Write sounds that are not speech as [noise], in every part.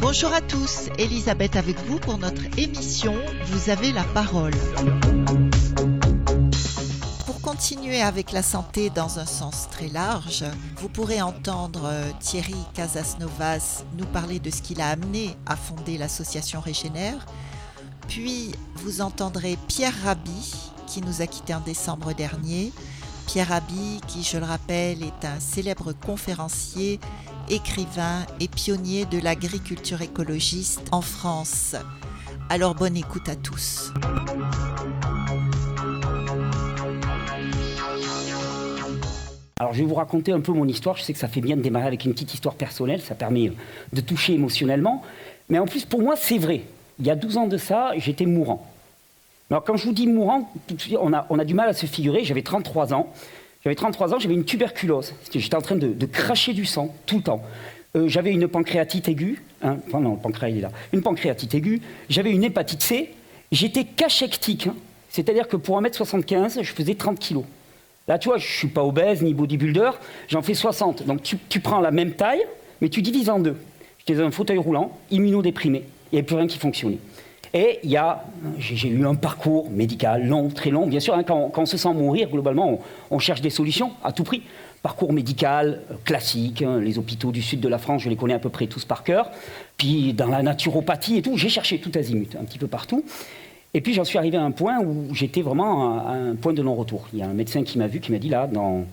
Bonjour à tous, Elisabeth avec vous pour notre émission Vous avez la parole. Continuer avec la santé dans un sens très large, vous pourrez entendre euh, Thierry Casasnovas nous parler de ce qu'il a amené à fonder l'association Régénère. Puis vous entendrez Pierre Rabhi qui nous a quittés en décembre dernier. Pierre Rabhi qui, je le rappelle, est un célèbre conférencier écrivain et pionnier de l'agriculture écologiste en France. Alors bonne écoute à tous. Alors je vais vous raconter un peu mon histoire. Je sais que ça fait bien de démarrer avec une petite histoire personnelle, ça permet de toucher émotionnellement. Mais en plus, pour moi, c'est vrai. Il y a 12 ans de ça, j'étais mourant. Alors quand je vous dis mourant, on a, on a du mal à se figurer. J'avais 33 ans. J'avais 33 ans, j'avais une tuberculose. J'étais en train de, cracher du sang tout le temps. Euh, j'avais une pancréatite aiguë. Hein, non, le pancréas, il est là. Une pancréatite aiguë. J'avais une hépatite C. J'étais cachectique. Hein. C'est-à-dire que pour 1m75, je faisais 30 kilos. Là, tu vois, je ne suis pas obèse ni bodybuilder. J'en fais 60. Donc tu, tu, prends la même taille, mais tu divises en deux. J'étais dans un fauteuil roulant, immunodéprimé. Il n'y avait plus rien qui fonctionnait. Et il y a, j'ai eu un parcours médical long, très long. Bien sûr, hein, quand, on se sent mourir, globalement, on, cherche des solutions à tout prix. Parcours médical euh, classique, hein, les hôpitaux du sud de la France, je les connais à peu près tous par cœur. Puis dans la naturopathie et tout, j'ai cherché tout azimut, un petit peu partout. Et puis j'en suis arrivé à un point où j'étais vraiment à un point de non-retour. Il y a un médecin qui m'a vu, qui m'a dit là, dans,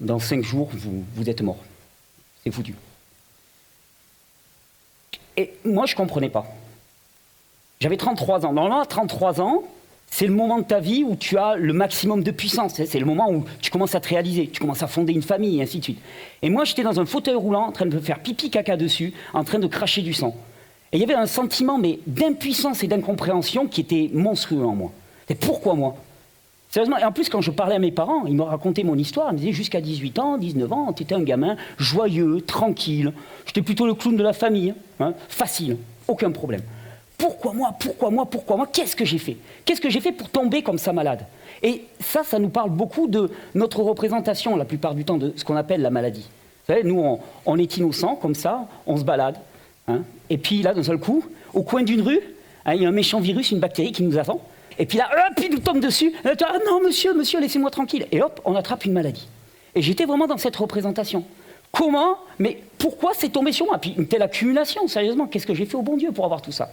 dans cinq jours, vous, vous êtes mort. C'est foutu. Et moi, je ne comprenais pas. J'avais 33 ans. Normalement, à 33 ans, c'est le moment de ta vie où tu as le maximum de puissance. C'est le moment où tu commences à te réaliser, tu commences à fonder une famille, et ainsi de suite. Et moi, j'étais dans un fauteuil roulant, en train de faire pipi caca dessus, en train de cracher du sang. Et il y avait un sentiment mais d'impuissance et d'incompréhension qui était monstrueux en moi. Et pourquoi moi? Sérieusement, et en plus, quand je parlais à mes parents, ils me racontaient mon histoire. Ils me disaient jusqu'à 18 ans, 19 ans, tu étais un gamin joyeux, tranquille. J'étais plutôt le clown de la famille. Hein, facile, aucun problème. Pourquoi moi Pourquoi moi Pourquoi moi? Qu'est-ce que j'ai fait? Qu'est-ce que j'ai fait pour tomber comme ça malade? Et ça, ça nous parle beaucoup de notre représentation, la plupart du temps, de ce qu'on appelle la maladie. Vous nous, on, est innocent, comme ça, on se balade. Hein. et puis là, d'un seul coup, au coin d'une rue, hein, il y a un méchant virus, une bactérie qui nous attend. Et puis là, hop, il nous tombe dessus. ah non, monsieur, monsieur, laissez-moi tranquille. Et hop, on attrape une maladie. Et j'étais vraiment dans cette représentation. Comment Mais pourquoi c'est tombé sur moi? Puis une telle accumulation, sérieusement, qu'est-ce que j'ai fait au bon Dieu pour avoir tout ça?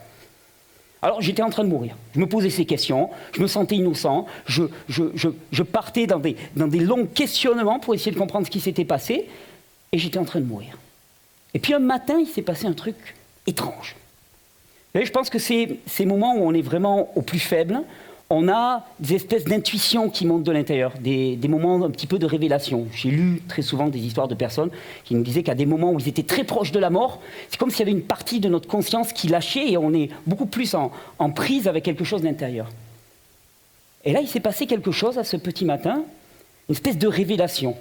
Alors j'étais en train de mourir. Je me posais ces questions, je me sentais innocent, je, partais dans des, dans des longs questionnements pour essayer de comprendre ce qui s'était passé, et j'étais en train de mourir. Et puis un matin, il s'est passé un truc étrange. je pense que c'est ces moments où on est vraiment au plus faible, on a des espèces d'intuitions qui montent de l'intérieur, des, moments un petit peu de révélation. J'ai lu très souvent des histoires de personnes qui nous disaient qu'à des moments où ils étaient très proches de la mort, c'est comme s'il y avait une partie de notre conscience qui lâchait et on est beaucoup plus en, prise avec quelque chose d'intérieur. Et là, il s'est passé quelque chose à ce petit matin, une espèce de révélation.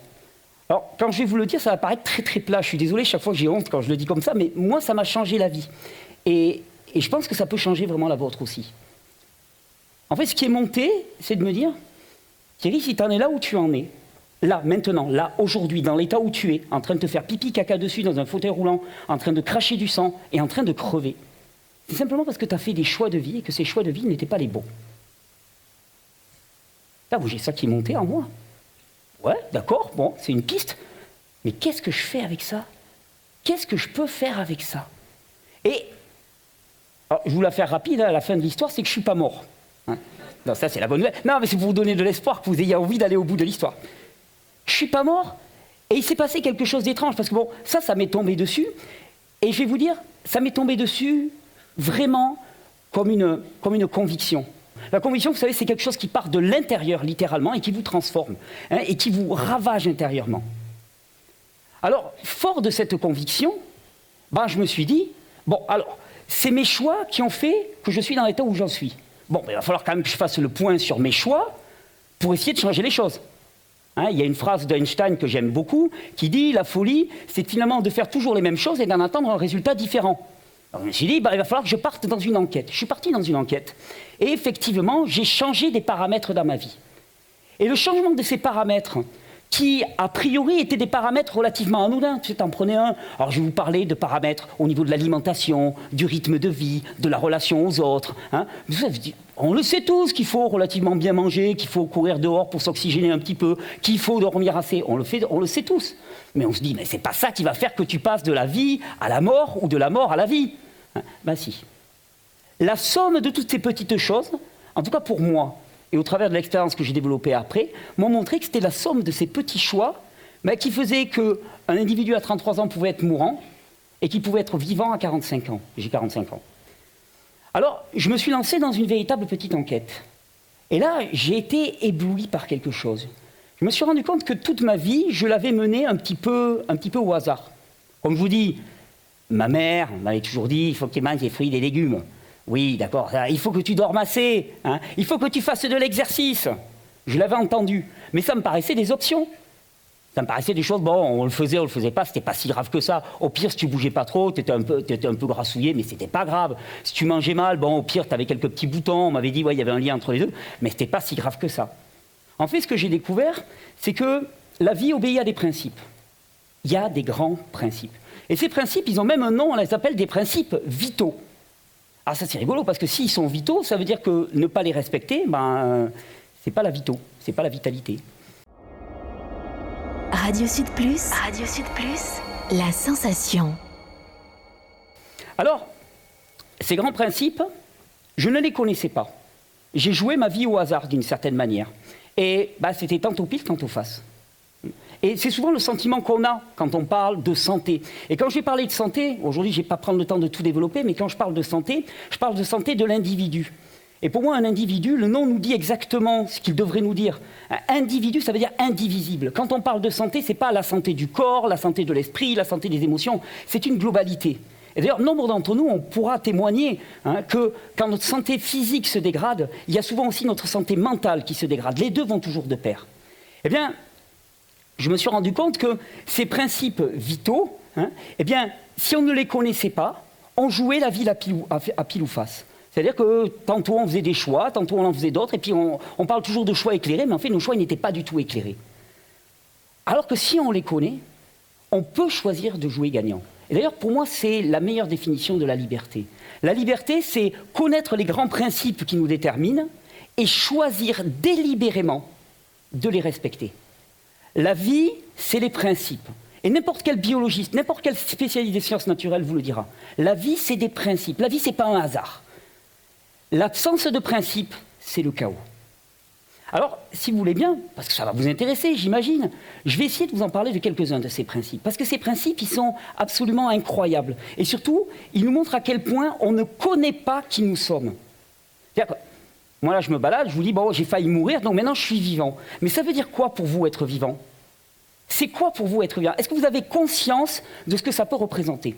Alors, quand je vais vous le dire, ça va paraître très très plat. Je suis désolé, chaque fois j'ai honte quand je le dis comme ça, mais moi, ça m'a changé la vie. et je pense que ça peut changer vraiment la vôtre aussi. En fait, ce qui est monté, c'est de me dire, Thierry, si tu en es là où tu en es, là, maintenant, là, aujourd'hui, dans l'état où tu es, en train de te faire pipi caca dessus dans un fauteuil roulant, en train de cracher du sang et en train de crever, c'est simplement parce que tu as fait des choix de vie et que ces choix de vie n'étaient pas les bons. Là, j'ai ça qui est monté en moi. Ouais, d'accord, bon, c'est une piste. Mais qu'est-ce que je fais avec ça? Qu'est-ce que je peux faire avec ça? Et, je vous la faire rapide, hein, à la fin de l'histoire, c'est que je ne suis pas mort. Hein non, ça c'est la bonne nouvelle. Non, mais c'est pour vous donner de l'espoir, que vous ayez envie d'aller au bout de l'histoire. Je suis pas mort, et il s'est passé quelque chose d'étrange, parce que bon, ça, ça m'est tombé dessus, et je vais vous dire, ça m'est tombé dessus vraiment comme une, comme une conviction. La conviction, vous savez, c'est quelque chose qui part de l'intérieur, littéralement, et qui vous transforme, hein, et qui vous ravage intérieurement. Alors, fort de cette conviction, ben, je me suis dit, bon, alors, c'est mes choix qui ont fait que je suis dans l'état où j'en suis. Bon, il va falloir quand même que je fasse le point sur mes choix pour essayer de changer les choses. Hein, il y a une phrase d'Einstein que j'aime beaucoup qui dit La folie, c'est finalement de faire toujours les mêmes choses et d'en attendre un résultat différent. Je me suis dit, bah, il va falloir que je parte dans une enquête. Je suis parti dans une enquête. Et effectivement, j'ai changé des paramètres dans ma vie. Et le changement de ces paramètres, qui a priori étaient des paramètres relativement anodins. Tu en prenais un. Alors je vais vous parler de paramètres au niveau de l'alimentation, du rythme de vie, de la relation aux autres. Hein. On le sait tous qu'il faut relativement bien manger, qu'il faut courir dehors pour s'oxygéner un petit peu, qu'il faut dormir assez. On le, fait, on le sait tous. Mais on se dit, mais c'est pas ça qui va faire que tu passes de la vie à la mort ou de la mort à la vie. Ben si. La somme de toutes ces petites choses, en tout cas pour moi, et au travers de l'expérience que j'ai développée après, m'ont montré que c'était la somme de ces petits choix mais qui faisaient qu'un individu à 33 ans pouvait être mourant et qui pouvait être vivant à 45 ans. J'ai 45 ans. Alors, je me suis lancé dans une véritable petite enquête. Et là, j'ai été ébloui par quelque chose. Je me suis rendu compte que toute ma vie, je l'avais menée un petit peu, un petit peu au hasard. Comme je vous dis, ma mère m'avait toujours dit il faut qu'il mange des fruits et des légumes. Oui, d'accord, il faut que tu dormes assez, hein. il faut que tu fasses de l'exercice. Je l'avais entendu, mais ça me paraissait des options. Ça me paraissait des choses, bon, on le faisait, on le faisait pas, c'était pas si grave que ça. Au pire, si tu bougeais pas trop, tu étais un peu, étais un peu grassouillé, mais c'était pas grave. Si tu mangeais mal, bon, au pire, tu avais quelques petits boutons, on m'avait dit, ouais, il y avait un lien entre les deux, mais c'était pas si grave que ça. En fait, ce que j'ai découvert, c'est que la vie obéit à des principes. Il y a des grands principes. Et ces principes, ils ont même un nom, on les appelle des principes vitaux. Ah, ça c'est rigolo parce que s'ils sont vitaux, ça veut dire que ne pas les respecter, ben, c'est pas la vito, c'est pas la vitalité. Radio Sud Plus, Radio Sud Plus, la sensation. Alors, ces grands principes, je ne les connaissais pas. J'ai joué ma vie au hasard d'une certaine manière. Et bah, c'était tantôt pile, tantôt face. Et c'est souvent le sentiment qu'on a quand on parle de santé. Et quand je vais parler de santé, aujourd'hui je ne vais pas prendre le temps de tout développer, mais quand je parle de santé, je parle de santé de l'individu. Et pour moi, un individu, le nom nous dit exactement ce qu'il devrait nous dire. Un individu, ça veut dire indivisible. Quand on parle de santé, ce n'est pas la santé du corps, la santé de l'esprit, la santé des émotions, c'est une globalité. Et d'ailleurs, nombre d'entre nous, on pourra témoigner hein, que quand notre santé physique se dégrade, il y a souvent aussi notre santé mentale qui se dégrade. Les deux vont toujours de pair. Eh bien, je me suis rendu compte que ces principes vitaux, hein, eh bien, si on ne les connaissait pas, on jouait la vie à pile ou, face. C'est-à-dire que tantôt on faisait des choix, tantôt on en faisait d'autres, et puis on, on, parle toujours de choix éclairés, mais en fait nos choix n'étaient pas du tout éclairés. Alors que si on les connaît, on peut choisir de jouer gagnant. Et d'ailleurs, pour moi, c'est la meilleure définition de la liberté. La liberté, c'est connaître les grands principes qui nous déterminent et choisir délibérément de les respecter. La vie, c'est les principes. Et n'importe quel biologiste, n'importe quel spécialiste des sciences naturelles vous le dira. La vie, c'est des principes. La vie, c'est pas un hasard. L'absence de principes, c'est le chaos. Alors, si vous voulez bien, parce que ça va vous intéresser, j'imagine, je vais essayer de vous en parler de quelques-uns de ces principes. Parce que ces principes, ils sont absolument incroyables. Et surtout, ils nous montrent à quel point on ne connaît pas qui nous sommes. Moi, là, je me balade, je vous dis, bon, j'ai failli mourir, donc maintenant je suis vivant. Mais ça veut dire quoi pour vous être vivant? C'est quoi pour vous être vivant? Est-ce que vous avez conscience de ce que ça peut représenter?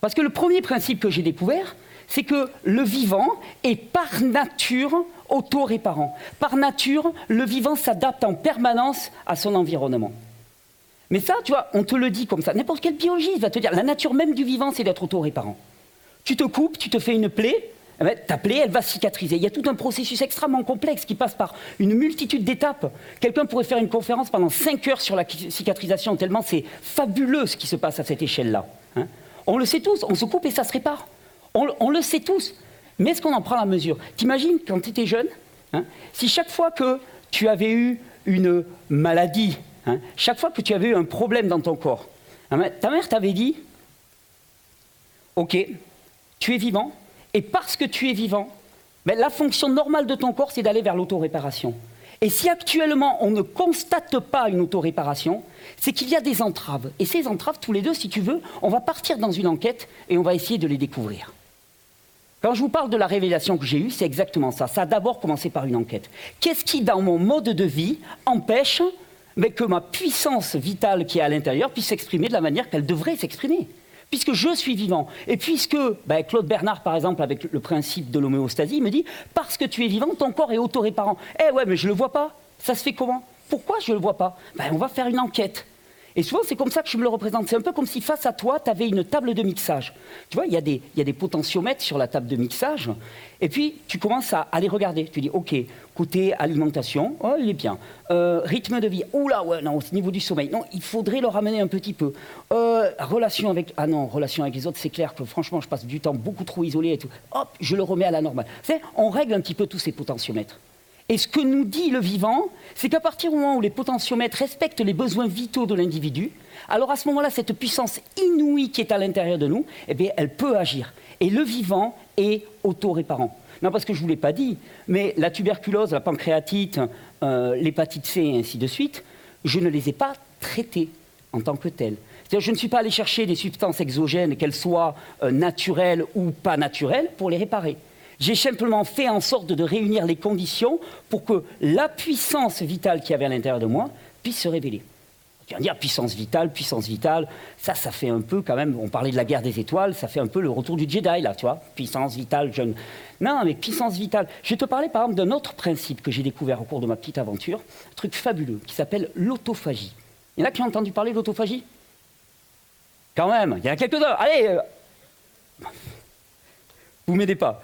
Parce que le premier principe que j'ai découvert, c'est que le vivant est par nature auto-réparant. Par nature, le vivant s'adapte en permanence à son environnement. Mais ça, tu vois, on te le dit comme ça. N'importe quel biologiste va te dire, la nature même du vivant, c'est d'être auto-réparant. Tu te coupes, tu te fais une plaie, eh ben, ta plaie, elle va cicatriser. Il y a tout un processus extrêmement complexe qui passe par une multitude d'étapes. Quelqu'un pourrait faire une conférence pendant 5 heures sur la cicatrisation, tellement c'est fabuleux ce qui se passe à cette échelle-là. Hein. on le sait tous, on se coupe et ça se répare. On, le sait tous. Mais est-ce qu'on en prend la mesure? T'imagines quand tu étais jeune, hein, si chaque fois que tu avais eu une maladie, hein, chaque fois que tu avais eu un problème dans ton corps, ta mère t'avait dit, ok, tu es vivant, et parce que tu es vivant, ben, la fonction normale de ton corps, c'est d'aller vers l'autoréparation. Et si actuellement on ne constate pas une autoréparation, c'est qu'il y a des entraves. Et ces entraves, tous les deux, si tu veux, on va partir dans une enquête et on va essayer de les découvrir. Quand je vous parle de la révélation que j'ai eue, c'est exactement ça. Ça a d'abord commencé par une enquête. Qu'est-ce qui, dans mon mode de vie, empêche ben, que ma puissance vitale qui est à l'intérieur puisse s'exprimer de la manière qu'elle devrait s'exprimer? Puisque je suis vivant, et puisque ben, Claude Bernard, par exemple, avec le principe de l'homéostasie, me dit parce que tu es vivant, ton corps est autoréparant. Eh ouais, mais je ne le vois pas. Ça se fait comment? Pourquoi je ne le vois pas? Ben, On va faire une enquête. Et souvent, c'est comme ça que je me le représente. C'est un peu comme si face à toi, tu avais une table de mixage. Tu vois, il y, a des, potentiomètres sur la table de mixage. Et puis, tu commences à, les regarder. Tu dis, OK, côté alimentation, oh, il est bien. Euh, rythme de vie, oula, ouais, non, au niveau du sommeil, non, il faudrait le ramener un petit peu. Euh, relation avec, ah non, relation avec les autres, c'est clair que franchement, je passe du temps beaucoup trop isolé et tout. Hop, je le remets à la normale. On règle un petit peu tous ces potentiomètres. Et ce que nous dit le vivant, c'est qu'à partir du moment où les potentiomètres respectent les besoins vitaux de l'individu, alors à ce moment-là, cette puissance inouïe qui est à l'intérieur de nous, eh elle peut agir. Et le vivant est autoréparant. Non, parce que je ne vous l'ai pas dit, mais la tuberculose, la pancréatite, euh, l'hépatite C et ainsi de suite, je ne les ai pas traitées en tant que telles. C'est-à-dire, je ne suis pas allé chercher des substances exogènes, qu'elles soient euh, naturelles ou pas naturelles, pour les réparer. J'ai simplement fait en sorte de réunir les conditions pour que la puissance vitale qui y avait à l'intérieur de moi puisse se révéler. Tu vas dire puissance vitale, puissance vitale, ça, ça fait un peu quand même, on parlait de la guerre des étoiles, ça fait un peu le retour du Jedi, là, tu vois, puissance vitale, jeune. Non, mais puissance vitale. Je vais te parler par exemple d'un autre principe que j'ai découvert au cours de ma petite aventure, un truc fabuleux, qui s'appelle l'autophagie. Il y en a qui ont entendu parler de l'autophagie? Quand même, il y en a quelques-uns. Allez euh, Vous m'aidez pas.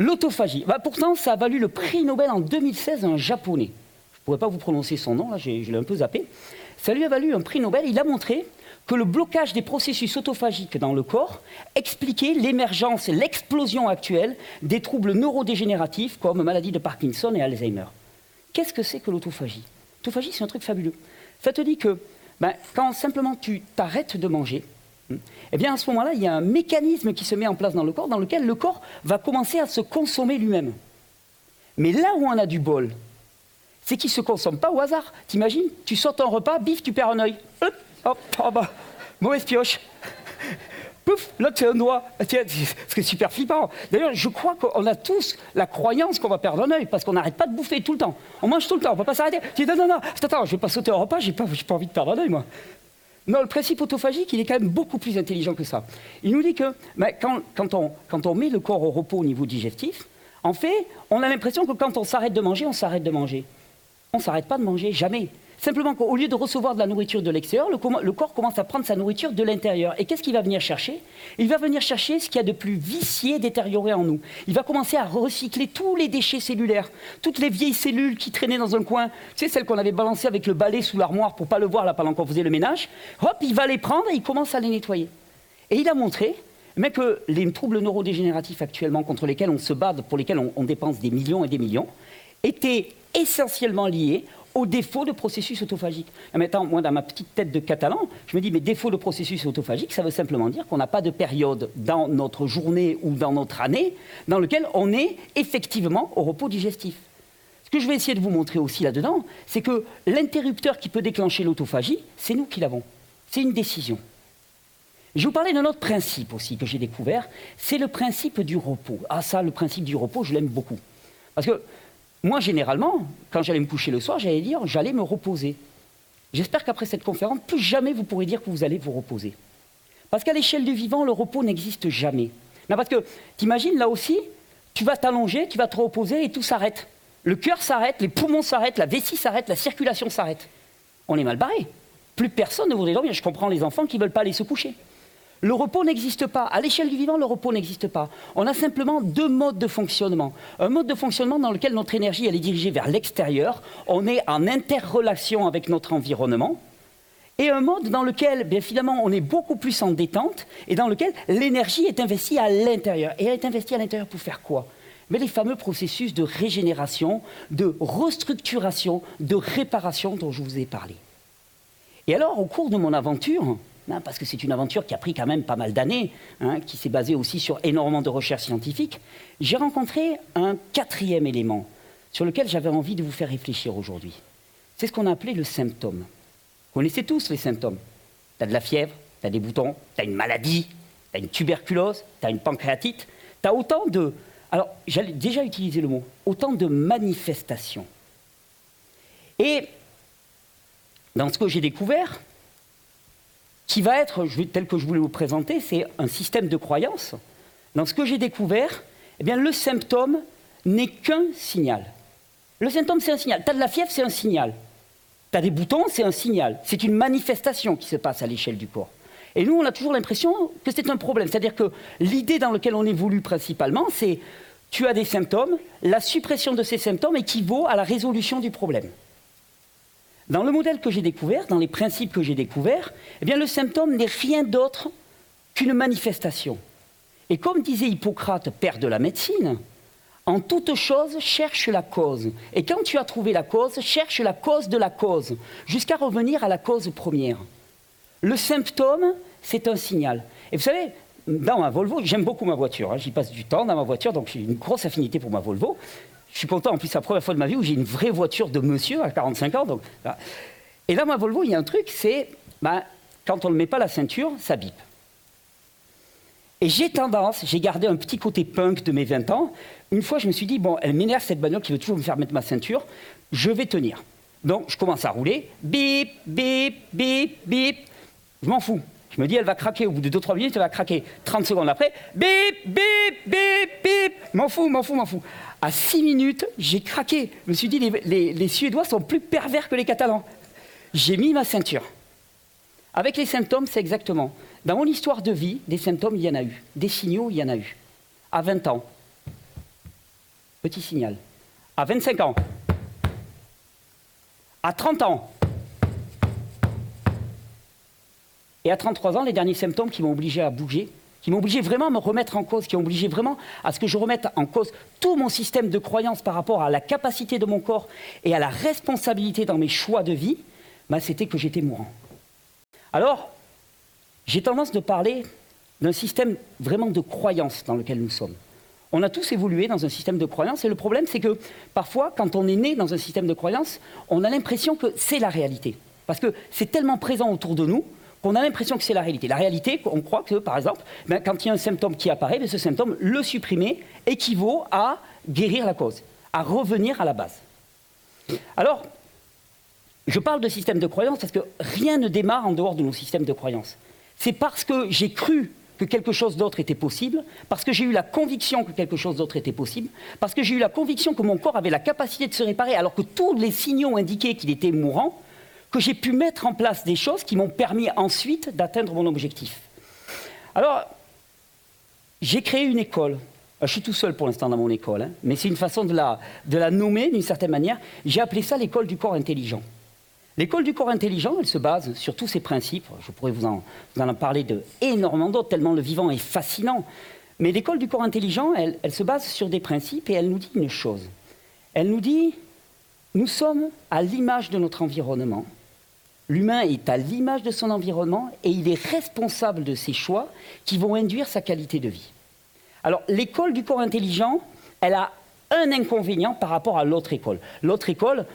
L'autophagie. Bah, pourtant, ça a valu le prix Nobel en 2016 à un japonais. Je ne pourrais pas vous prononcer son nom, là, je l'ai un peu zappé. Ça lui a valu un prix Nobel. Il a montré que le blocage des processus autophagiques dans le corps expliquait l'émergence et l'explosion actuelle des troubles neurodégénératifs comme maladie de Parkinson et Alzheimer. Qu'est-ce que c'est que l'autophagie? L'autophagie, c'est un truc fabuleux. Ça te dit que ben, quand simplement tu t'arrêtes de manger, eh bien, à ce moment-là, il y a un mécanisme qui se met en place dans le corps, dans lequel le corps va commencer à se consommer lui-même. Mais là où on a du bol, c'est qu'il ne se consomme pas au hasard. T'imagines, tu sautes un repas, bif, tu perds un œil. Hop, [laughs] hop, oh bah, mauvaise pioche. [laughs] Pouf, là tu as un doigt. C'est super flippant. D'ailleurs, je crois qu'on a tous la croyance qu'on va perdre un œil parce qu'on n'arrête pas de bouffer tout le temps. On mange tout le temps, on ne peut pas s'arrêter. Tu dis non, non, non, attends, je ne vais pas sauter un repas, j'ai pas, pas envie de perdre un œil, moi. Non, le principe autophagique, il est quand même beaucoup plus intelligent que ça. Il nous dit que quand, on, met le corps au repos au niveau digestif, en fait, on a l'impression que quand on s'arrête de manger, on s'arrête de manger. On ne s'arrête pas de manger, jamais. Simplement qu'au lieu de recevoir de la nourriture de l'extérieur, le, corps commence à prendre sa nourriture de l'intérieur. Et qu'est-ce qu'il va venir chercher? Il va venir chercher ce qu'il y a de plus vicié, détérioré en nous. Il va commencer à recycler tous les déchets cellulaires, toutes les vieilles cellules qui traînaient dans un coin, tu sais, celles qu'on avait balancées avec le balai sous l'armoire pour pas le voir là pendant qu'on faisait le ménage. Hop, il va les prendre et il commence à les nettoyer. Et il a montré mais que les troubles neurodégénératifs actuellement contre lesquels on se bat, pour lesquels on, on dépense des millions et des millions, étaient essentiellement liés au défaut de processus autophagique. maintenant, moi, dans ma petite tête de catalan, je me dis, mais défaut de processus autophagique, ça veut simplement dire qu'on n'a pas de période dans notre journée ou dans notre année dans lequel on est effectivement au repos digestif. Ce que je vais essayer de vous montrer aussi là-dedans, c'est que l'interrupteur qui peut déclencher l'autophagie, c'est nous qui l'avons. C'est une décision. Je vais vous parler d'un autre principe aussi que j'ai découvert, c'est le principe du repos. Ah ça, le principe du repos, je l'aime beaucoup. Parce que moi, généralement, quand j'allais me coucher le soir, j'allais dire, j'allais me reposer. J'espère qu'après cette conférence, plus jamais vous pourrez dire que vous allez vous reposer. Parce qu'à l'échelle du vivant, le repos n'existe jamais. Non, parce que, t'imagines, là aussi, tu vas t'allonger, tu vas te reposer et tout s'arrête. Le cœur s'arrête, les poumons s'arrêtent, la vessie s'arrête, la circulation s'arrête. On est mal barré. Plus personne ne voudrait dormir. Je comprends les enfants qui ne veulent pas aller se coucher. Le repos n'existe pas. À l'échelle du vivant, le repos n'existe pas. On a simplement deux modes de fonctionnement. Un mode de fonctionnement dans lequel notre énergie elle est dirigée vers l'extérieur. On est en interrelation avec notre environnement. Et un mode dans lequel, bien finalement, on est beaucoup plus en détente et dans lequel l'énergie est investie à l'intérieur. Et elle est investie à l'intérieur pour faire quoi? Mais les fameux processus de régénération, de restructuration, de réparation dont je vous ai parlé. Et alors, au cours de mon aventure, Hein, parce que c'est une aventure qui a pris quand même pas mal d'années, hein, qui s'est basée aussi sur énormément de recherches scientifiques, j'ai rencontré un quatrième élément sur lequel j'avais envie de vous faire réfléchir aujourd'hui. C'est ce qu'on a appelé le symptôme. Vous connaissez tous les symptômes. Tu as de la fièvre, tu as des boutons, tu as une maladie, tu as une tuberculose, tu as une pancréatite, tu as autant de... Alors, j'allais déjà utiliser le mot, autant de manifestations. Et dans ce que j'ai découvert, qui va être, tel que je voulais vous présenter, c'est un système de croyance. Dans ce que j'ai découvert, eh bien, le symptôme n'est qu'un signal. Le symptôme, c'est un signal. Tu as de la fièvre, c'est un signal. Tu as des boutons, c'est un signal. C'est une manifestation qui se passe à l'échelle du corps. Et nous, on a toujours l'impression que c'est un problème. C'est-à-dire que l'idée dans laquelle on évolue principalement, c'est tu as des symptômes, la suppression de ces symptômes équivaut à la résolution du problème. Dans le modèle que j'ai découvert, dans les principes que j'ai découverts, eh le symptôme n'est rien d'autre qu'une manifestation. Et comme disait Hippocrate, père de la médecine, en toute chose, cherche la cause. Et quand tu as trouvé la cause, cherche la cause de la cause, jusqu'à revenir à la cause première. Le symptôme, c'est un signal. Et vous savez, dans ma Volvo, j'aime beaucoup ma voiture. Hein. J'y passe du temps dans ma voiture, donc j'ai une grosse affinité pour ma Volvo. Je suis content, en plus, c'est la première fois de ma vie où j'ai une vraie voiture de monsieur à 45 ans. Donc, Et là, ma Volvo, il y a un truc, c'est ben, quand on ne met pas la ceinture, ça bip. Et j'ai tendance, j'ai gardé un petit côté punk de mes 20 ans. Une fois, je me suis dit, bon, elle m'énerve cette bagnole qui veut toujours me faire mettre ma ceinture, je vais tenir. Donc, je commence à rouler, bip, bip, bip, bip. Je m'en fous. Je me dis, elle va craquer. Au bout de 2-3 minutes, elle va craquer. 30 secondes après, bip, bip, bip, bip. M'en fous, m'en fous, m'en fous. À 6 minutes, j'ai craqué. Je me suis dit, les, les Suédois sont plus pervers que les Catalans. J'ai mis ma ceinture. Avec les symptômes, c'est exactement. Dans mon histoire de vie, des symptômes, il y en a eu. Des signaux, il y en a eu. À 20 ans, petit signal. À 25 ans, à 30 ans, et à 33 ans, les derniers symptômes qui m'ont obligé à bouger, qui obligé vraiment à me remettre en cause, qui obligé vraiment à ce que je remette en cause tout mon système de croyance par rapport à la capacité de mon corps et à la responsabilité dans mes choix de vie, bah, c'était que j'étais mourant. Alors, j'ai tendance de parler d'un système vraiment de croyance dans lequel nous sommes. On a tous évolué dans un système de croyance et le problème c'est que parfois quand on est né dans un système de croyance, on a l'impression que c'est la réalité. Parce que c'est tellement présent autour de nous qu'on a l'impression que c'est la réalité. La réalité, on croit que, par exemple, ben, quand il y a un symptôme qui apparaît, ben, ce symptôme, le supprimer, équivaut à guérir la cause, à revenir à la base. Alors, je parle de système de croyance parce que rien ne démarre en dehors de nos systèmes de croyance. C'est parce que j'ai cru que quelque chose d'autre était possible, parce que j'ai eu la conviction que quelque chose d'autre était possible, parce que j'ai eu la conviction que mon corps avait la capacité de se réparer alors que tous les signaux indiquaient qu'il était mourant, que j'ai pu mettre en place des choses qui m'ont permis ensuite d'atteindre mon objectif. Alors, j'ai créé une école. Je suis tout seul pour l'instant dans mon école, hein, mais c'est une façon de la, nommer d'une certaine manière. J'ai appelé ça l'école du corps intelligent. L'école du corps intelligent, elle se base sur tous ces principes. Je pourrais vous en, parler de énormément d'autres, tellement le vivant est fascinant. Mais l'école du corps intelligent, elle se base sur des principes et elle nous dit une chose. Elle nous dit, nous sommes à l'image de notre environnement. L'humain est à l'image de son environnement et il est responsable de ses choix qui vont induire sa qualité de vie. Alors l'école du corps intelligent, elle a un inconvénient par rapport à l'autre école. L'autre école,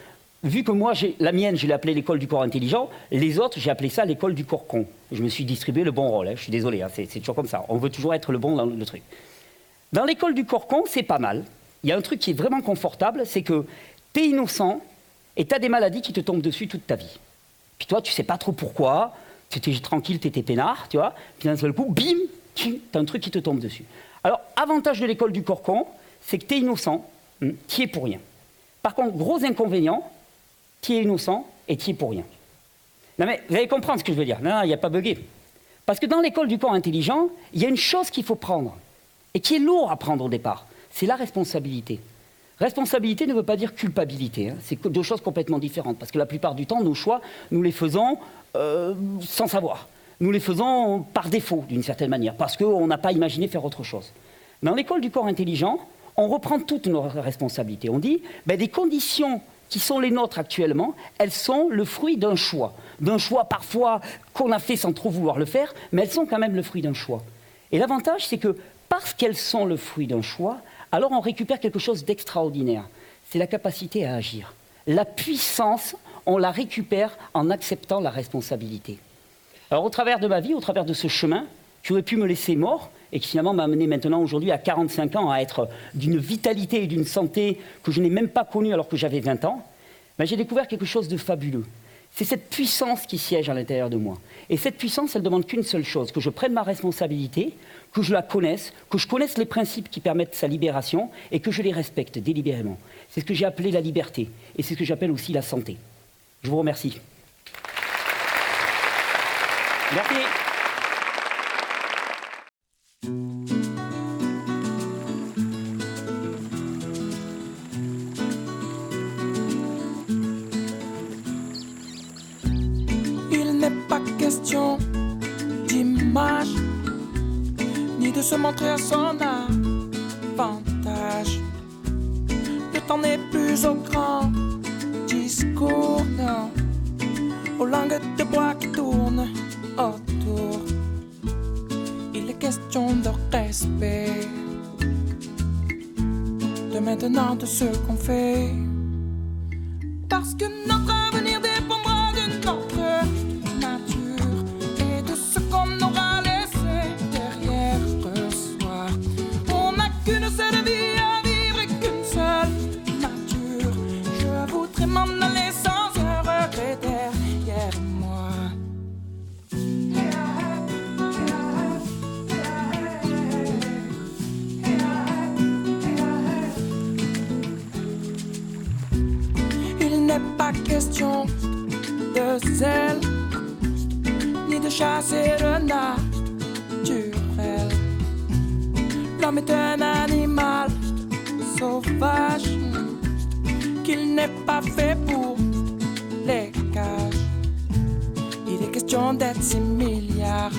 vu que moi, la mienne, je l'ai appelée l'école du corps intelligent, les autres, j'ai appelé ça l'école du corps con. Je me suis distribué le bon rôle, hein. je suis désolé, hein, c'est toujours comme ça. On veut toujours être le bon dans le truc. Dans l'école du corps con, c'est pas mal. Il y a un truc qui est vraiment confortable, c'est que tu es innocent et tu as des maladies qui te tombent dessus toute ta vie. Puis toi, tu sais pas trop pourquoi, tu étais tranquille, tu étais peinard, tu vois, puis d'un seul coup, bim, tu as un truc qui te tombe dessus. Alors, avantage de l'école du corps con, c'est que tu es innocent, tu hmm, es pour rien. Par contre, gros inconvénient, qui est innocent et qui est pour rien. Non mais vous allez comprendre ce que je veux dire. Non, il n'y a pas bugué. Parce que dans l'école du corps intelligent, il y a une chose qu'il faut prendre, et qui est lourd à prendre au départ, c'est la responsabilité. Responsabilité ne veut pas dire culpabilité, hein. c'est deux choses complètement différentes, parce que la plupart du temps, nos choix, nous les faisons euh, sans savoir. Nous les faisons par défaut, d'une certaine manière, parce qu'on n'a pas imaginé faire autre chose. Dans l'école du corps intelligent, on reprend toutes nos responsabilités. On dit, ben, des conditions qui sont les nôtres actuellement, elles sont le fruit d'un choix. D'un choix parfois qu'on a fait sans trop vouloir le faire, mais elles sont quand même le fruit d'un choix. Et l'avantage, c'est que parce qu'elles sont le fruit d'un choix, alors on récupère quelque chose d'extraordinaire. C'est la capacité à agir. La puissance, on la récupère en acceptant la responsabilité. Alors au travers de ma vie, au travers de ce chemin, qui aurais pu me laisser mort, et qui finalement m'a amené maintenant aujourd'hui à 45 ans à être d'une vitalité et d'une santé que je n'ai même pas connue alors que j'avais 20 ans, ben, j'ai découvert quelque chose de fabuleux. C'est cette puissance qui siège à l'intérieur de moi. Et cette puissance, elle demande qu'une seule chose, que je prenne ma responsabilité, que je la connaisse, que je connaisse les principes qui permettent sa libération et que je les respecte délibérément. C'est ce que j'ai appelé la liberté et c'est ce que j'appelle aussi la santé. Je vous remercie. Merci. Se montrer à son avantage. Le temps n'est plus au grand discours, non, aux langues de bois qui tournent autour. Il est question de respect, de maintenant de ce qu'on fait. N'est pas question de zèle, ni de chasser le naturel. L'homme est un animal sauvage, qu'il n'est pas fait pour les cages. Il est question d'être six milliards,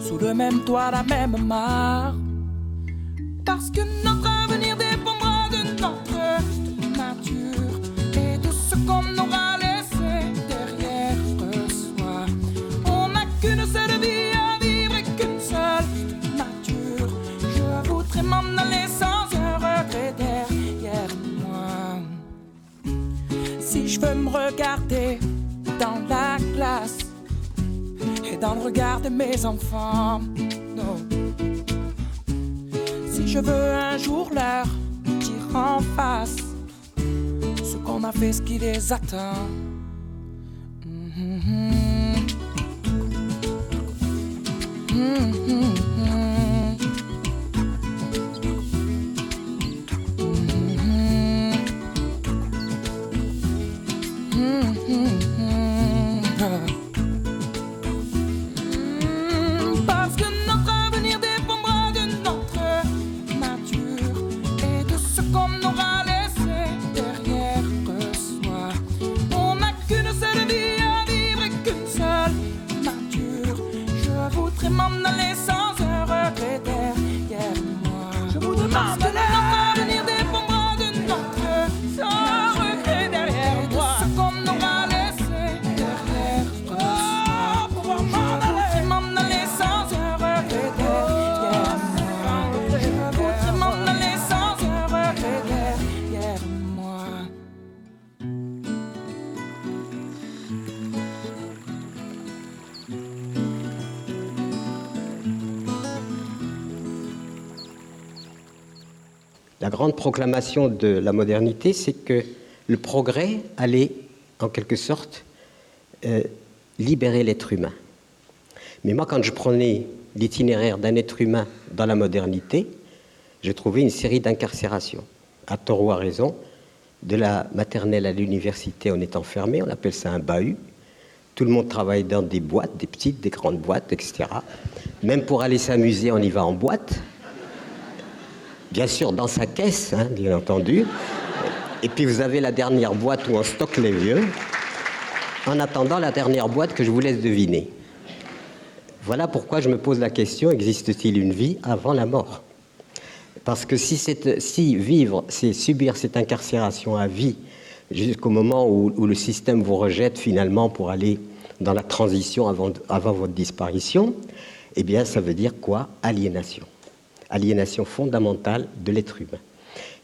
sous le même toit, la même mare. Parce que m'en aller sans un regret moi. Si je veux me regarder dans la glace et dans le regard de mes enfants. Si je veux un jour leur dire en face ce qu'on a fait, ce qui les attend. Mhm. Mhm. Mhm. La grande proclamation de la modernité, c'est que le progrès allait, en quelque sorte, euh, libérer l'être humain. Mais moi, quand je prenais l'itinéraire d'un être humain dans la modernité, je trouvais une série d'incarcérations, à tort ou à raison. De la maternelle à l'université, on est enfermé, on appelle ça un bahut. Tout le monde travaille dans des boîtes, des petites, des grandes boîtes, etc. Même pour aller s'amuser, on y va en boîte bien sûr dans sa caisse, hein, bien entendu. Et puis vous avez la dernière boîte où on stocke les vieux. En attendant la dernière boîte que je vous laisse deviner. Voilà pourquoi je me pose la question, existe-t-il une vie avant la mort? Parce que si, vivre, c'est subir cette incarcération à vie jusqu'au moment où, où le système vous rejette finalement pour aller dans la transition avant, avant votre disparition, eh bien ça veut dire quoi? Aliénation aliénation fondamentale de l'être humain.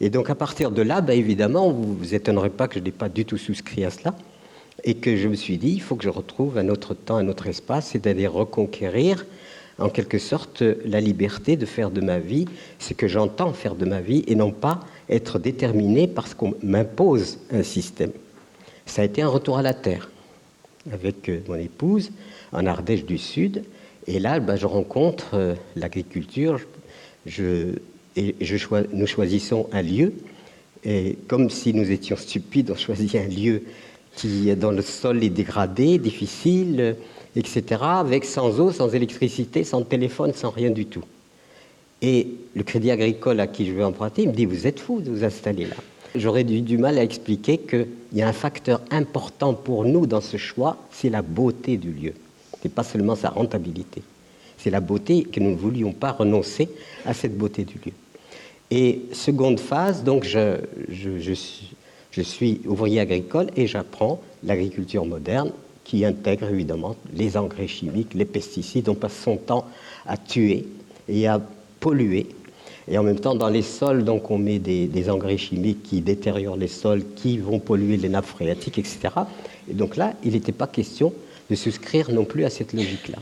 Et donc à partir de là, ben, évidemment, vous ne vous étonnerez pas que je n'ai pas du tout souscrit à cela, et que je me suis dit, il faut que je retrouve un autre temps, un autre espace, c'est-à-dire reconquérir en quelque sorte la liberté de faire de ma vie ce que j'entends faire de ma vie, et non pas être déterminé parce qu'on m'impose un système. Ça a été un retour à la terre avec euh, mon épouse en Ardèche du Sud. Et là, ben, je rencontre euh, l'agriculture. Nous choisissons un lieu Et comme si nous étions stupides, on choisit un lieu qui, dont le sol est dégradé, difficile, etc., avec sans eau, sans électricité, sans téléphone, sans rien du tout. Et le crédit agricole à qui je veux emprunter, il me dit Vous êtes fou de vous installer là. J'aurais du, du mal à expliquer qu'il y a un facteur important pour nous dans ce choix c'est la beauté du lieu. Ce n'est pas seulement sa rentabilité. C'est la beauté que nous ne voulions pas renoncer à cette beauté du lieu. Et seconde phase, donc je, suis ouvrier agricole et j'apprends l'agriculture moderne qui intègre évidemment les engrais chimiques, les pesticides. On passe son temps à tuer et à polluer. Et en même temps, dans les sols, donc, on met des, des engrais chimiques qui détériorent les sols, qui vont polluer les nappes phréatiques, etc. Et donc là, il n'était pas question de souscrire non plus à cette logique-là.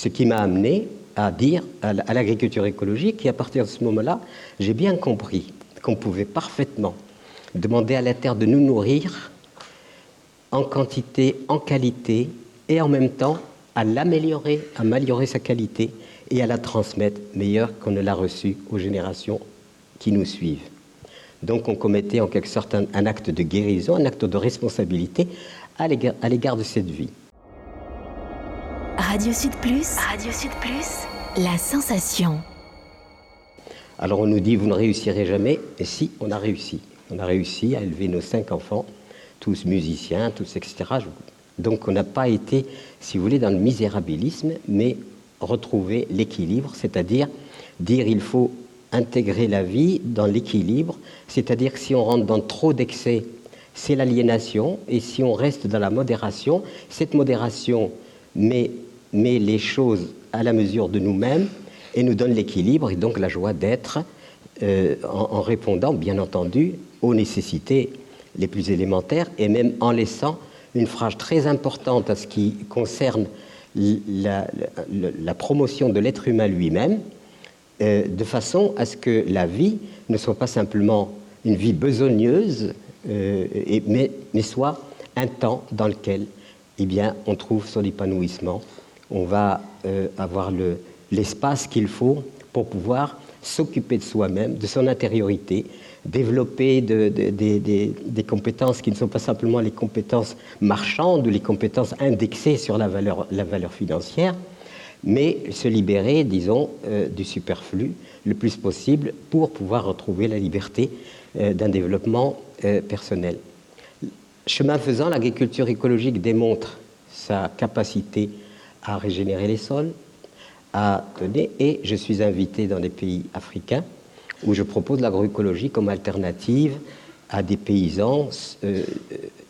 Ce qui m'a amené à dire à l'agriculture écologique, et à partir de ce moment-là, j'ai bien compris qu'on pouvait parfaitement demander à la terre de nous nourrir en quantité, en qualité, et en même temps à l'améliorer, à améliorer sa qualité et à la transmettre meilleure qu'on ne l'a reçue aux générations qui nous suivent. Donc on commettait en quelque sorte un, un acte de guérison, un acte de responsabilité à l'égard de cette vie. Radio Sud Plus, Radio Sud Plus, la sensation. Alors on nous dit vous ne réussirez jamais, et si on a réussi. On a réussi à élever nos cinq enfants, tous musiciens, tous etc. Donc on n'a pas été, si vous voulez, dans le misérabilisme, mais retrouver l'équilibre, c'est-à-dire dire il faut intégrer la vie dans l'équilibre, c'est-à-dire que si on rentre dans trop d'excès, c'est l'aliénation, et si on reste dans la modération, cette modération met, met les choses à la mesure de nous-mêmes et nous donne l'équilibre et donc la joie d'être euh, en, répondant, bien entendu, aux nécessités les plus élémentaires et même en laissant une phrase très importante à ce qui concerne la, promotion de l'être humain lui-même, euh, de façon à ce que la vie ne soit pas simplement une vie besogneuse, euh, mais, mais, soit un temps dans lequel eh bien, on trouve son épanouissement, on va euh, avoir l'espace le, qu'il faut pour pouvoir s'occuper de soi-même, de son intériorité, développer de, de, de, des compétences qui ne sont pas simplement les compétences marchandes ou les compétences indexées sur la valeur, financière, mais se libérer, disons, euh, du superflu le plus possible pour pouvoir retrouver la liberté euh, d'un développement personnel. Chemin faisant, l'agriculture écologique démontre sa capacité à régénérer les sols, à donner, et je suis invité dans des pays africains où je propose l'agroécologie comme alternative à des paysans euh,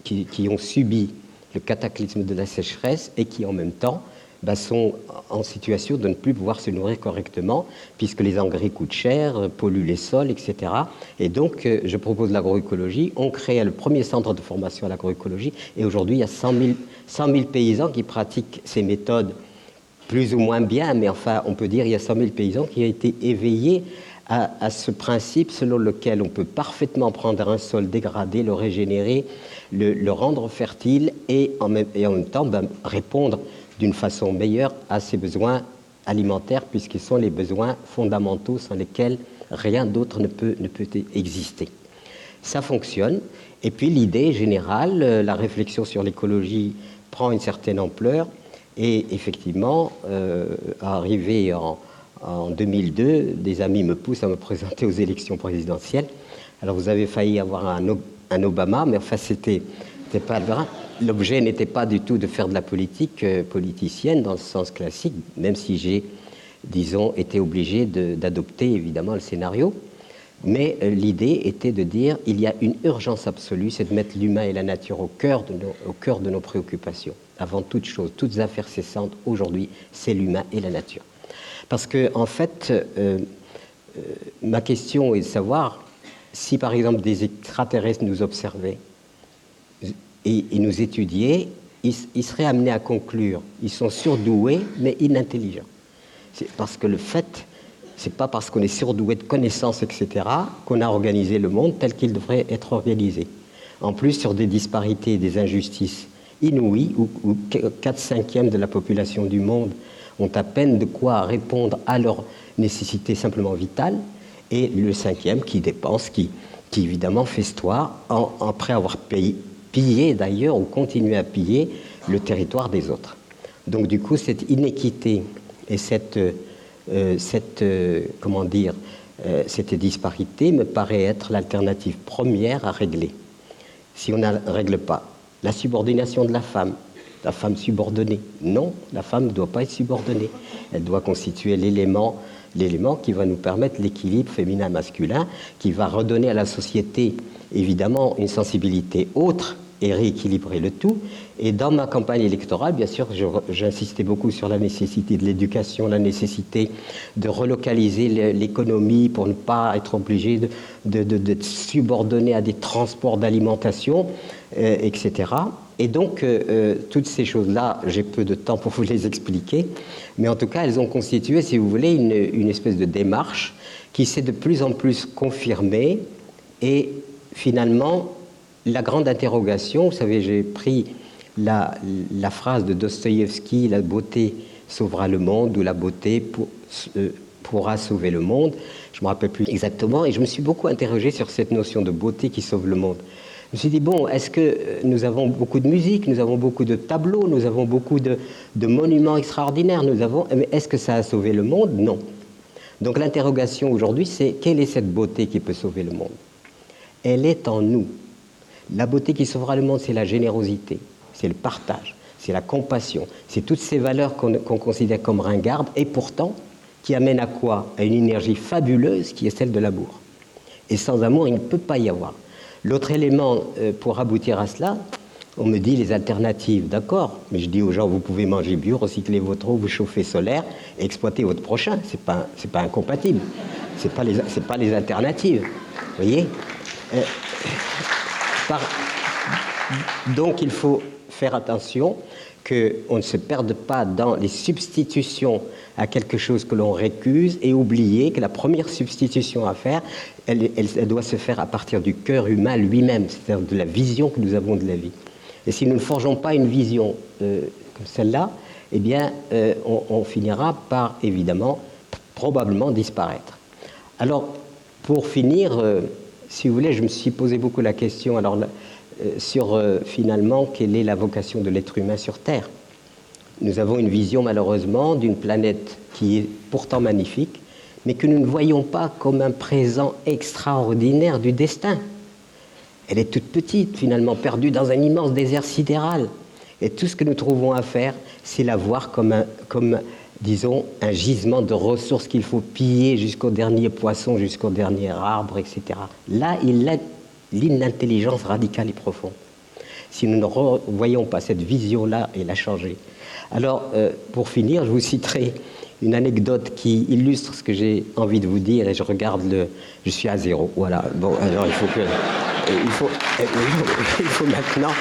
qui, qui, ont subi le cataclysme de la sécheresse et qui en même temps bah, sont en situation de ne plus pouvoir se nourrir correctement puisque les engrais coûtent cher, polluent les sols, etc. Et donc euh, je propose l'agroécologie. On crée le premier centre de formation à l'agroécologie et aujourd'hui il y a 100 000, 100 000 paysans qui pratiquent ces méthodes plus ou moins bien, mais enfin on peut dire il y a 100 000 paysans qui ont été éveillés à, ce principe selon lequel on peut parfaitement prendre un sol dégradé, le régénérer, le, le rendre fertile et en même, et en même temps ben, répondre d'une façon meilleure à ses besoins alimentaires, puisqu'ils sont les besoins fondamentaux sans lesquels rien d'autre ne peut, ne peut exister. Ça fonctionne. Et puis l'idée générale, euh, la réflexion sur l'écologie prend une certaine ampleur. Et effectivement, euh, arrivé en, en 2002, des amis me poussent à me présenter aux élections présidentielles. Alors vous avez failli avoir un, Obama, mais enfin c'était pas le. L'objet n'était pas du tout de faire de la politique euh, politicienne dans le sens classique, même si j'ai, disons, été obligé d'adopter évidemment le scénario. Mais euh, l'idée était de dire il y a une urgence absolue, c'est de mettre l'humain et la nature au cœur, de nos, préoccupations. Avant toute chose, toutes affaires cessantes, aujourd'hui, c'est l'humain et la nature. Parce que, en fait, euh, ma question est de savoir si, par exemple, des extraterrestres nous observaient et, nous étudiaient, ils, seraient amenés à conclure ils sont surdoués, mais inintelligents. C'est parce que le fait, c'est pas parce qu'on est surdoué de connaissances, etc., qu'on a organisé le monde tel qu'il devrait être organisé. En plus, sur des disparités et des injustices inouïes, où, où 4 cinquièmes de la population du monde ont à peine de quoi répondre à leurs nécessités simplement vitales, et le cinquième qui dépense, qui, qui évidemment festoie en, après avoir payé, pillé d'ailleurs ou continué à piller le territoire des autres. Donc du coup, cette inéquité et cette, euh, euh, euh, disparité me paraît être l'alternative première à régler. Si on ne règle pas la subordination de la femme, la femme subordonnée, non, la femme ne doit pas être subordonnée. Elle doit constituer l'élément l'élément qui va nous permettre l'équilibre féminin-masculin, qui va redonner à la société évidemment une sensibilité autre et rééquilibrer le tout. Et dans ma campagne électorale, bien sûr, j'insistais beaucoup sur la nécessité de l'éducation, la nécessité de relocaliser l'économie pour ne pas être obligé de, de, subordonner à des transports d'alimentation, euh, etc. Et donc, euh, euh, toutes ces choses-là, j'ai peu de temps pour vous les expliquer, mais en tout cas, elles ont constitué, si vous voulez, une, espèce de démarche qui s'est de plus en plus confirmée et finalement la grande interrogation, vous savez, j'ai pris la, phrase de Dostoïevski, la beauté sauvera le monde, ou la beauté euh, pourra sauver le monde. Je ne me rappelle plus exactement, et je me suis beaucoup interrogé sur cette notion de beauté qui sauve le monde. Je me suis dit, bon, est-ce que euh, nous avons beaucoup de musique, nous avons beaucoup de tableaux, nous avons beaucoup de, monuments extraordinaires, nous avons, mais est-ce que ça a sauvé le monde? Non. Donc l'interrogation aujourd'hui, c'est quelle est cette beauté qui peut sauver le monde? Elle est en nous. La beauté qui sauvera le monde, c'est la générosité, c'est le partage, c'est la compassion, c'est toutes ces valeurs qu'on considère comme ringardes et pourtant qui amènent à quoi? À une énergie fabuleuse qui est celle de l'amour. Et sans amour, il ne peut pas y avoir. L'autre élément euh, pour aboutir à cela, on me dit les alternatives, d'accord, mais je dis aux gens, vous pouvez manger bio, recycler votre eau, vous chauffer solaire exploiter votre prochain. Ce n'est pas, pas incompatible. Ce n'est pas, les, pas les alternatives. Vous voyez euh, donc il faut faire attention qu'on ne se perde pas dans les substitutions à quelque chose que l'on récuse et oublier que la première substitution à faire, elle, doit se faire à partir du cœur humain lui-même, c'est-à-dire de la vision que nous avons de la vie. Et si nous ne forgeons pas une vision euh, comme celle-là, eh bien, euh, on, finira par, évidemment, probablement disparaître. Alors, pour finir, euh, si vous voulez, je me suis posé beaucoup la question alors, sur euh, finalement quelle est la vocation de l'être humain sur Terre. Nous avons une vision malheureusement d'une planète qui est pourtant magnifique, mais que nous ne voyons pas comme un présent extraordinaire du destin. Elle est toute petite, finalement, perdue dans un immense désert sidéral. Et tout ce que nous trouvons à faire, c'est la voir comme, un, comme disons, un gisement de ressources qu'il faut piller jusqu'au dernier poisson, jusqu'au dernier arbre, etc. Là, il l'intelligence radicale et profonde. Si nous ne voyons pas cette vision-là et la changer. Alors, euh, pour finir, je vous citerai une anecdote qui illustre ce que j'ai envie de vous dire et je regarde le. Je suis à zéro, voilà. Bon, alors il faut que. Il faut, [laughs] il faut maintenant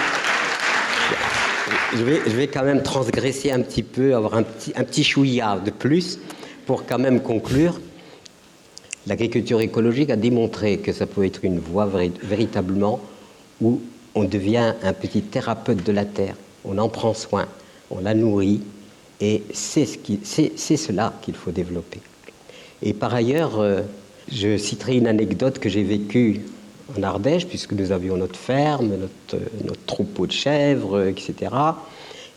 je vais, quand même transgresser un petit peu, avoir un petit, un petit chouïa de plus pour quand même conclure. L'agriculture écologique a démontré que ça peut être une voie véritablement où on devient un petit thérapeute de la terre. On en prend soin, on la nourrit, et c'est ce cela qu'il faut développer. Et par ailleurs, euh, je citerai une anecdote que j'ai vécue en Ardèche, puisque nous avions notre ferme, notre, notre troupeau de chèvres, etc.,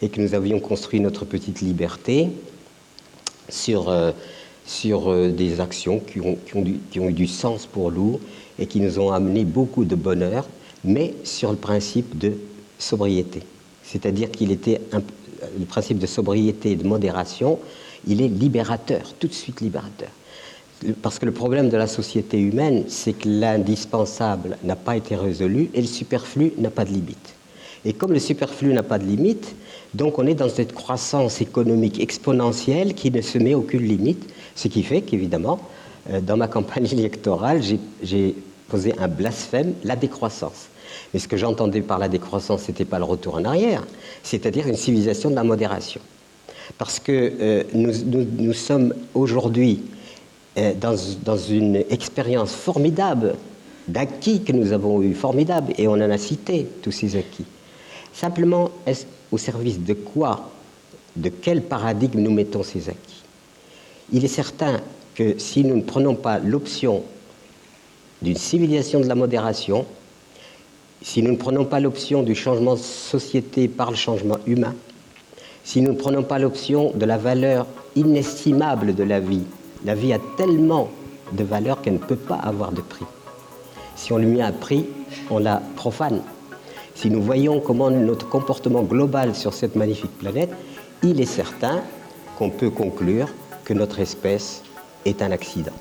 et que nous avions construit notre petite liberté sur, euh, sur euh, des actions qui ont, eu du sens pour nous et qui nous ont amené beaucoup de bonheur, mais sur le principe de sobriété. C'est-à-dire qu'il était le principe de sobriété et de modération, il est libérateur, tout de suite libérateur parce que le problème de la société humaine, c'est que l'indispensable n'a pas été résolu et le superflu n'a pas de limite. Et comme le superflu n'a pas de limite, donc on est dans cette croissance économique exponentielle qui ne se met aucune limite, ce qui fait qu'évidemment, euh, dans ma campagne [laughs] électorale, j'ai posé un blasphème, la décroissance. Mais ce que j'entendais par la décroissance, ce n'était pas le retour en arrière, c'est-à-dire une civilisation de la modération. Parce que euh, nous, sommes aujourd'hui euh, dans, une expérience formidable d'acquis que nous avons eu, formidable, et on en a cité tous ces acquis. Simplement, est au service de quoi, de quel paradigme nous mettons ces acquis Il est certain que si nous ne prenons pas l'option d'une civilisation de la modération, si nous ne prenons pas l'option du changement de société par le changement humain, si nous ne prenons pas l'option de la valeur inestimable de la vie, la vie a tellement de valeur qu'elle ne peut pas avoir de prix. Si on lui met un prix, on la profane. Si nous voyons comment notre comportement global sur cette magnifique planète, il est certain qu'on peut conclure que notre espèce est un accident.